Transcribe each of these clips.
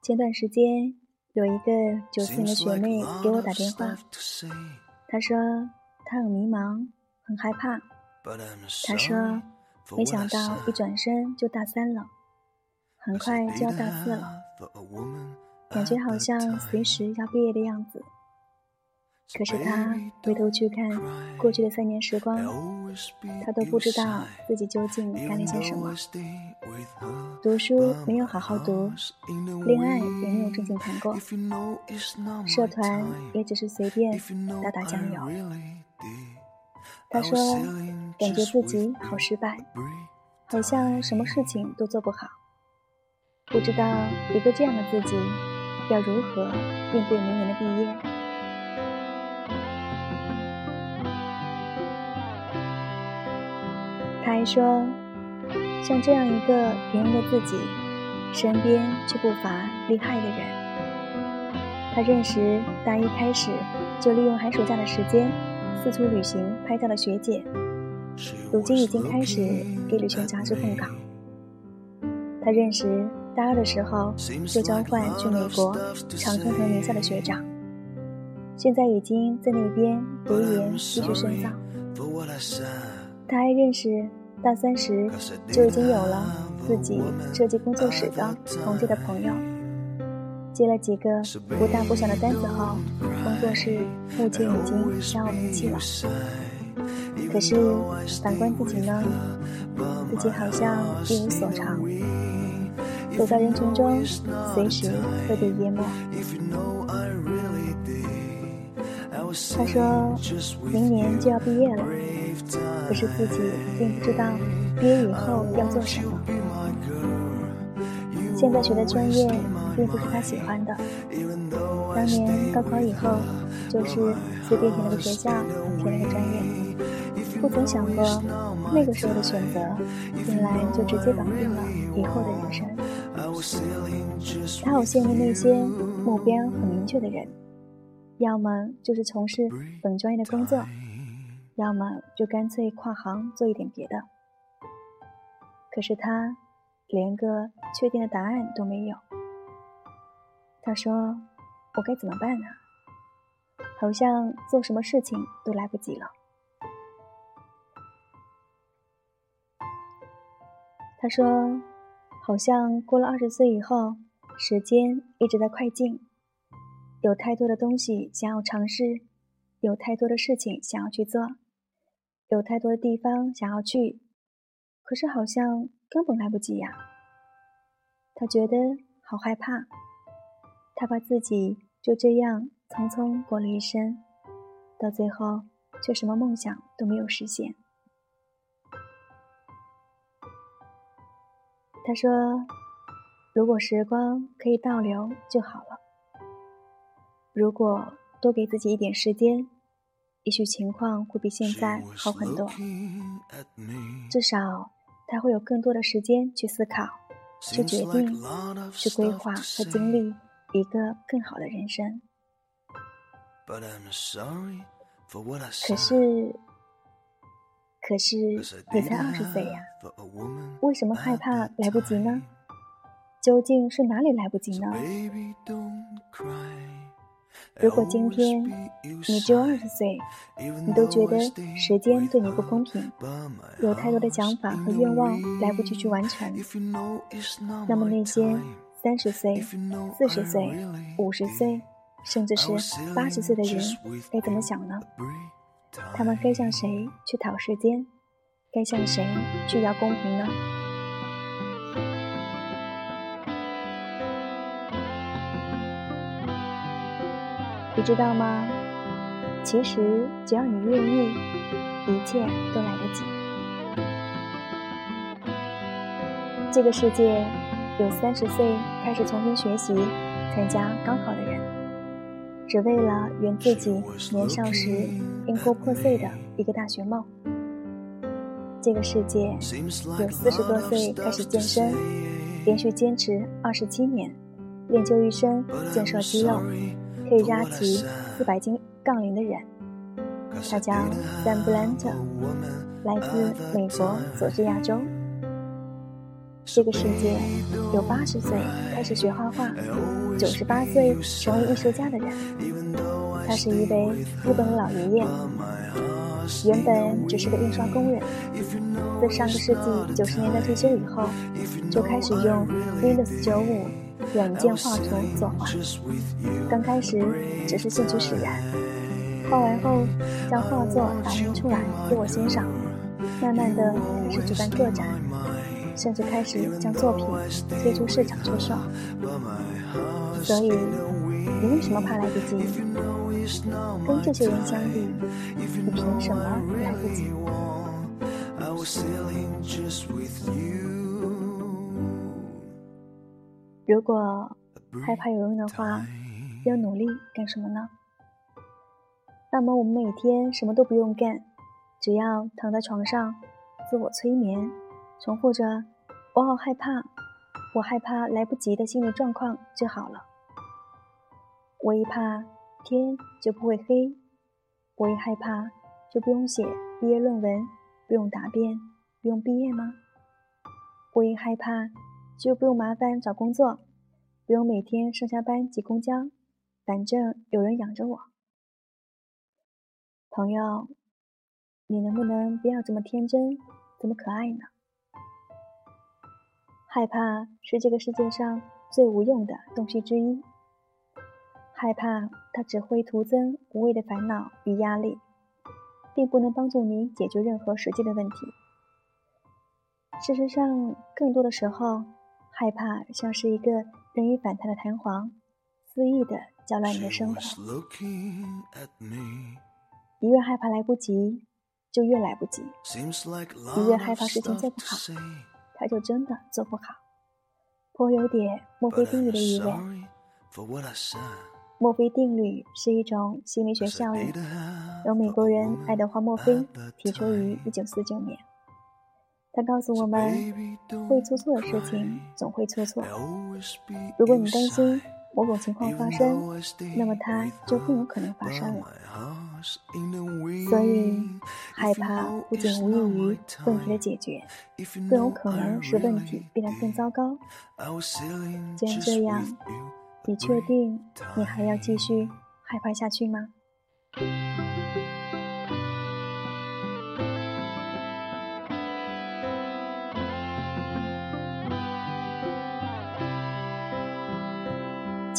前段时间有一个九四年的学妹给我打电话，她说她很迷茫，很害怕。她说没想到一转身就大三了，很快就要大四了，感觉好像随时要毕业的样子。可是他回头去看过去的三年时光，他都不知道自己究竟干了些什么。读书没有好好读，恋爱也没有正经谈过，社团也只是随便打打酱油。他说，感觉自己好失败，好像什么事情都做不好，不知道一个这样的自己要如何面对明年的毕业。还说，像这样一个平庸的自己，身边却不乏厉害的人。他认识大一开始就利用寒暑假的时间四处旅行拍照的学姐，如今已经开始给旅行杂志供稿。他认识大二的时候就交换去美国常春藤名校的学长，现在已经在那边读研继续深造。他还认识。大三时就已经有了自己设计工作室的同届的朋友，接了几个不大不小的单子后，工作室目前已经小有名气了。可是反观自己呢，自己好像一无所长，走在人群中，随时会被淹没。他说明年就要毕业了。可是自己并不知道毕业以后要做什么。现在学的专业并不是他喜欢的。当年高考以后就是随便填了个学校，填了个专业，不曾想过那个时候的选择，原来就直接绑定了以后的人生。他好羡慕那些目标很明确的人，要么就是从事本专业的工作。要么就干脆跨行做一点别的。可是他连个确定的答案都没有。他说：“我该怎么办呢？好像做什么事情都来不及了。”他说：“好像过了二十岁以后，时间一直在快进，有太多的东西想要尝试，有太多的事情想要去做。”有太多的地方想要去，可是好像根本来不及呀。他觉得好害怕，他怕自己就这样匆匆过了一生，到最后却什么梦想都没有实现。他说：“如果时光可以倒流就好了，如果多给自己一点时间。”也许情况会比现在好很多，至少他会有更多的时间去思考、去决定、去规划和经历一个更好的人生。可是，可是你才二十岁呀，为什么害怕来不及呢？究竟是哪里来不及呢？如果今天你只有二十岁，你都觉得时间对你不公平，有太多的想法和愿望来不及去完成，那么那些三十岁、四十岁、五十岁，甚至是八十岁的人该怎么想呢？他们该向谁去讨时间？该向谁去要公平呢？你知道吗？其实只要你愿意，一切都来得及。这个世界有三十岁开始重新学习、参加高考的人，只为了圆自己年少时因故破碎的一个大学梦。这个世界有四十多岁开始健身，连续坚持二十七年，练就一身健硕肌肉。可以拉起四百斤杠铃的人，他叫 Sam Blanter，来自美国佐治亚州。这个世界有八十岁开始学画画，九十八岁成为艺术家的人。他是一位日本的老爷爷，原本只是个印刷工人，自上个世纪九十年代退休以后，就开始用 Windows 九五软件画图作画。刚开始只是兴趣使然，画完后将画作打印出来给我欣赏，慢慢的开始举办个展。甚至开始将作品推出市场出售，所以你为什么怕来不及？跟这些人相比，你凭什么来不及？如果害怕有用的话，要努力干什么呢？那么我们每天什么都不用干，只要躺在床上自我催眠。重复着“我好害怕，我害怕来不及”的心理状况就好了。我一怕天就不会黑，我一害怕就不用写毕业论文，不用答辩，不用毕业吗？我一害怕就不用麻烦找工作，不用每天上下班挤公交，反正有人养着我。朋友，你能不能不要这么天真，这么可爱呢？害怕是这个世界上最无用的东西之一。害怕它只会徒增无谓的烦恼与压力，并不能帮助你解决任何实际的问题。事实上，更多的时候，害怕像是一个任意反弹的弹簧，肆意的搅乱你的生活。你越害怕来不及，就越来不及；你越害怕事情做不好。它就真的做不好，颇有点墨菲定律的意味。墨菲定律是一种心理学效应，由美国人爱德华·墨菲提出于1949年。他告诉我们，会出错的事情总会出错。如果你担心，某种情况发生，那么它就更有可能发生了。所以，害怕不仅无异于问题的解决，更有可能使问题变得更糟糕。既然这样，你确定你还要继续害怕下去吗？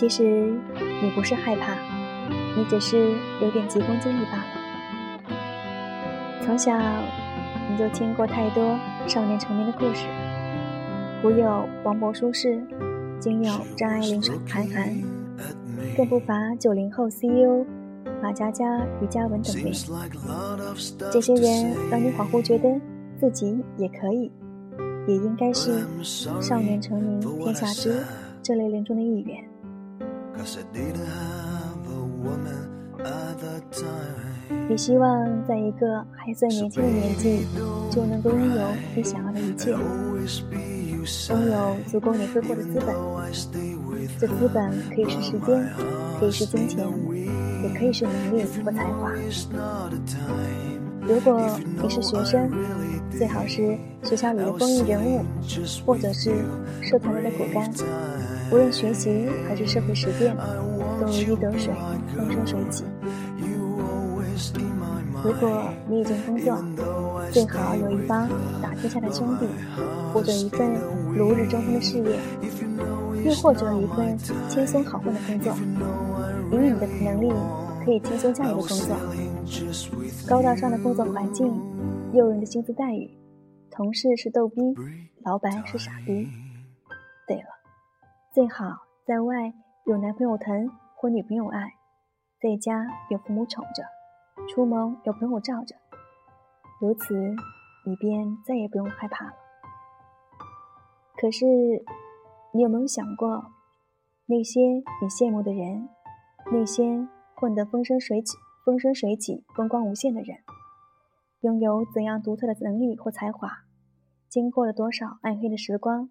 其实你不是害怕，你只是有点急功近利罢了。从小你就听过太多少年成名的故事，古有王勃、苏轼，今有张爱玲、韩寒，更不乏九零后 CEO 马佳佳、于嘉文等人。这些人让你恍惚觉得自己也可以，也应该是少年成名天下知这类人中的一员。你希望在一个还算年轻的年纪就能够拥有你想要的一切，拥有足够你挥霍的资本。这资本可以是时间，可以是金钱，也可以是能力或才华。如果你是学生，最好是学校里的风云人物，或者是社团里的骨干。无论学习还是社会实践，都如鱼得水，风生水起。如果你已经工作，最好有一帮打天下的兄弟，或者一份如日中天的事业，又或者一份轻松好混的工作，以你的能力可以轻松驾驭的工作，高大上的工作环境，诱人的薪资待遇，同事是逗逼，老板是傻逼。对了。最好在外有男朋友疼或女朋友爱，在家有父母宠着，出门有朋友罩着，如此你便再也不用害怕了。可是，你有没有想过，那些你羡慕的人，那些混得风生水起、风生水起、风光无限的人，拥有怎样独特的能力或才华，经过了多少暗黑的时光？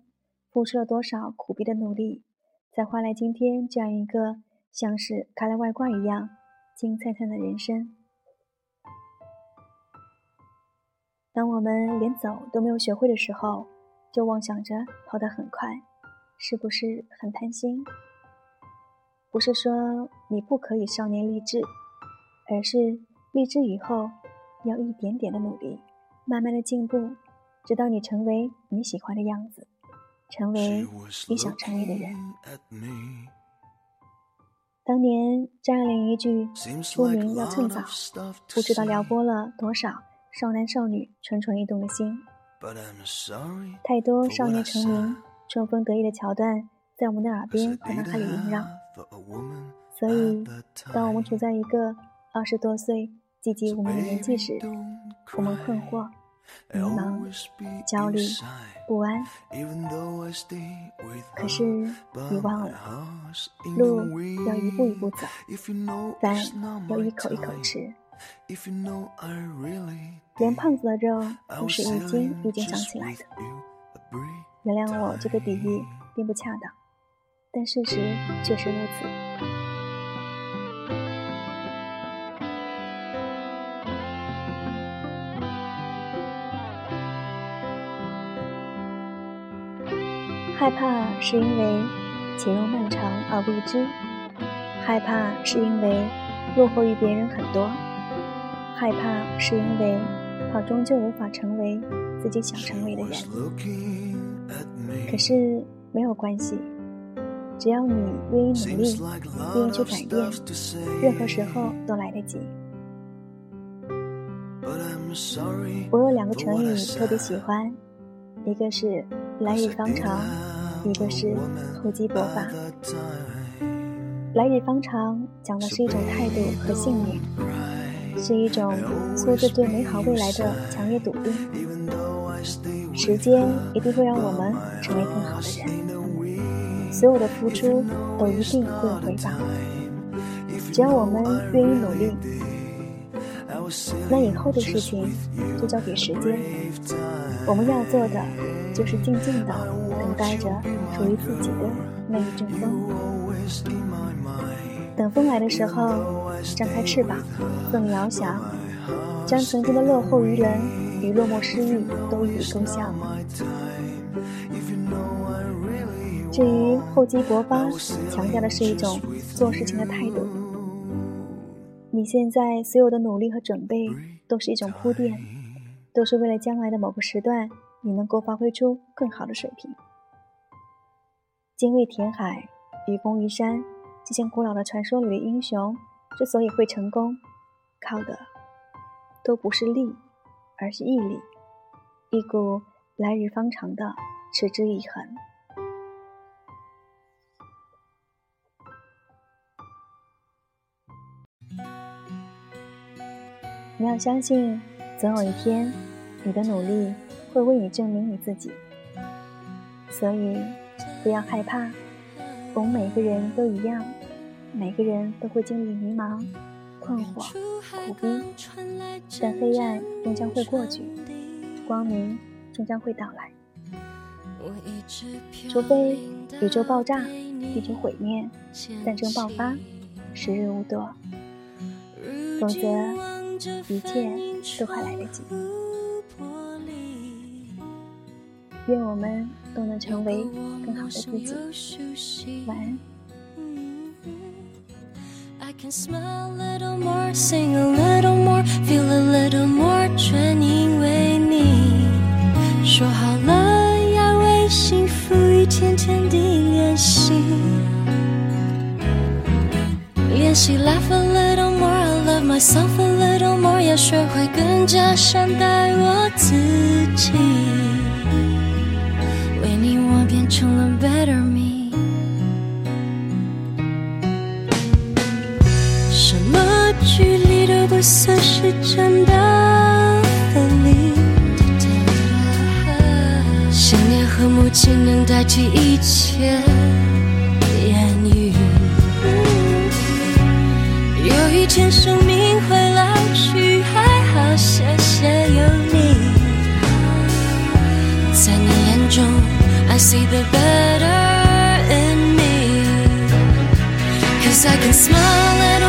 付出了多少苦逼的努力，才换来今天这样一个像是开了外挂一样金灿灿的人生？当我们连走都没有学会的时候，就妄想着跑得很快，是不是很贪心？不是说你不可以少年立志，而是立志以后要一点点的努力，慢慢的进步，直到你成为你喜欢的样子，成为你想成为的人。当年张爱玲一句出名要趁早，不知道撩拨了多少少男少女蠢蠢欲动的心。太多少年成名、春风得意的桥段在我们的耳边和脑海里萦绕，所以当我们处在一个二十多岁寂寂无名的年纪时，我们困惑。迷茫、焦虑、不安，可是你忘了，路要一步一步走，饭要一口一口吃。连胖子的肉都是一斤一斤长起来的。原谅我这个比喻并不恰当，但事实确实如此。害怕是因为前路漫长而未知，害怕是因为落后于别人很多，害怕是因为怕终究无法成为自己想成为的人。可是没有关系，只要你愿意努力，愿意去改变，任何时候都来得及。我有两个成语特别喜欢，一个是来日方长。一个是厚积薄发，来日方长讲的是一种态度和信念，是一种出自对美好未来的强烈笃定。时间一定会让我们成为更好的人，所有的付出都一定会有回报。只要我们愿意努力，那以后的事情就交给时间。我们要做的就是静静的。等待着属于自己的那一阵风，等风来的时候，张开翅膀，更翱翔，将曾经的落后于人与落寞失意都一笔勾销。至于厚积薄发，强调的是一种做事情的态度。你现在所有的努力和准备，都是一种铺垫，都是为了将来的某个时段，你能够发挥出更好的水平。精卫填海，愚公移山，这些古老的传说里的英雄，之所以会成功，靠的都不是力，而是毅力，一股来日方长的持之以恒。你要相信，总有一天，你的努力会为你证明你自己。所以。不要害怕，我们每个人都一样，每个人都会经历迷茫、困惑、苦逼，但黑暗终将会过去，光明终将会到来。除非宇宙爆炸、地球毁灭、战争爆发、时日无多，否则一切都还来得及。愿我们都能成为更好的自己。晚安。I can smile a little more, sing a little more, feel a little more，全因为你。说好了要为幸福一天天地练习，练习 laugh a little more, I love myself a little more，要学会更加善待我自己。变成了 better me，什么距离都不算是真的分离，想念和母亲能代替一切言语。有一天生命 see the better in me. Cause I can smile a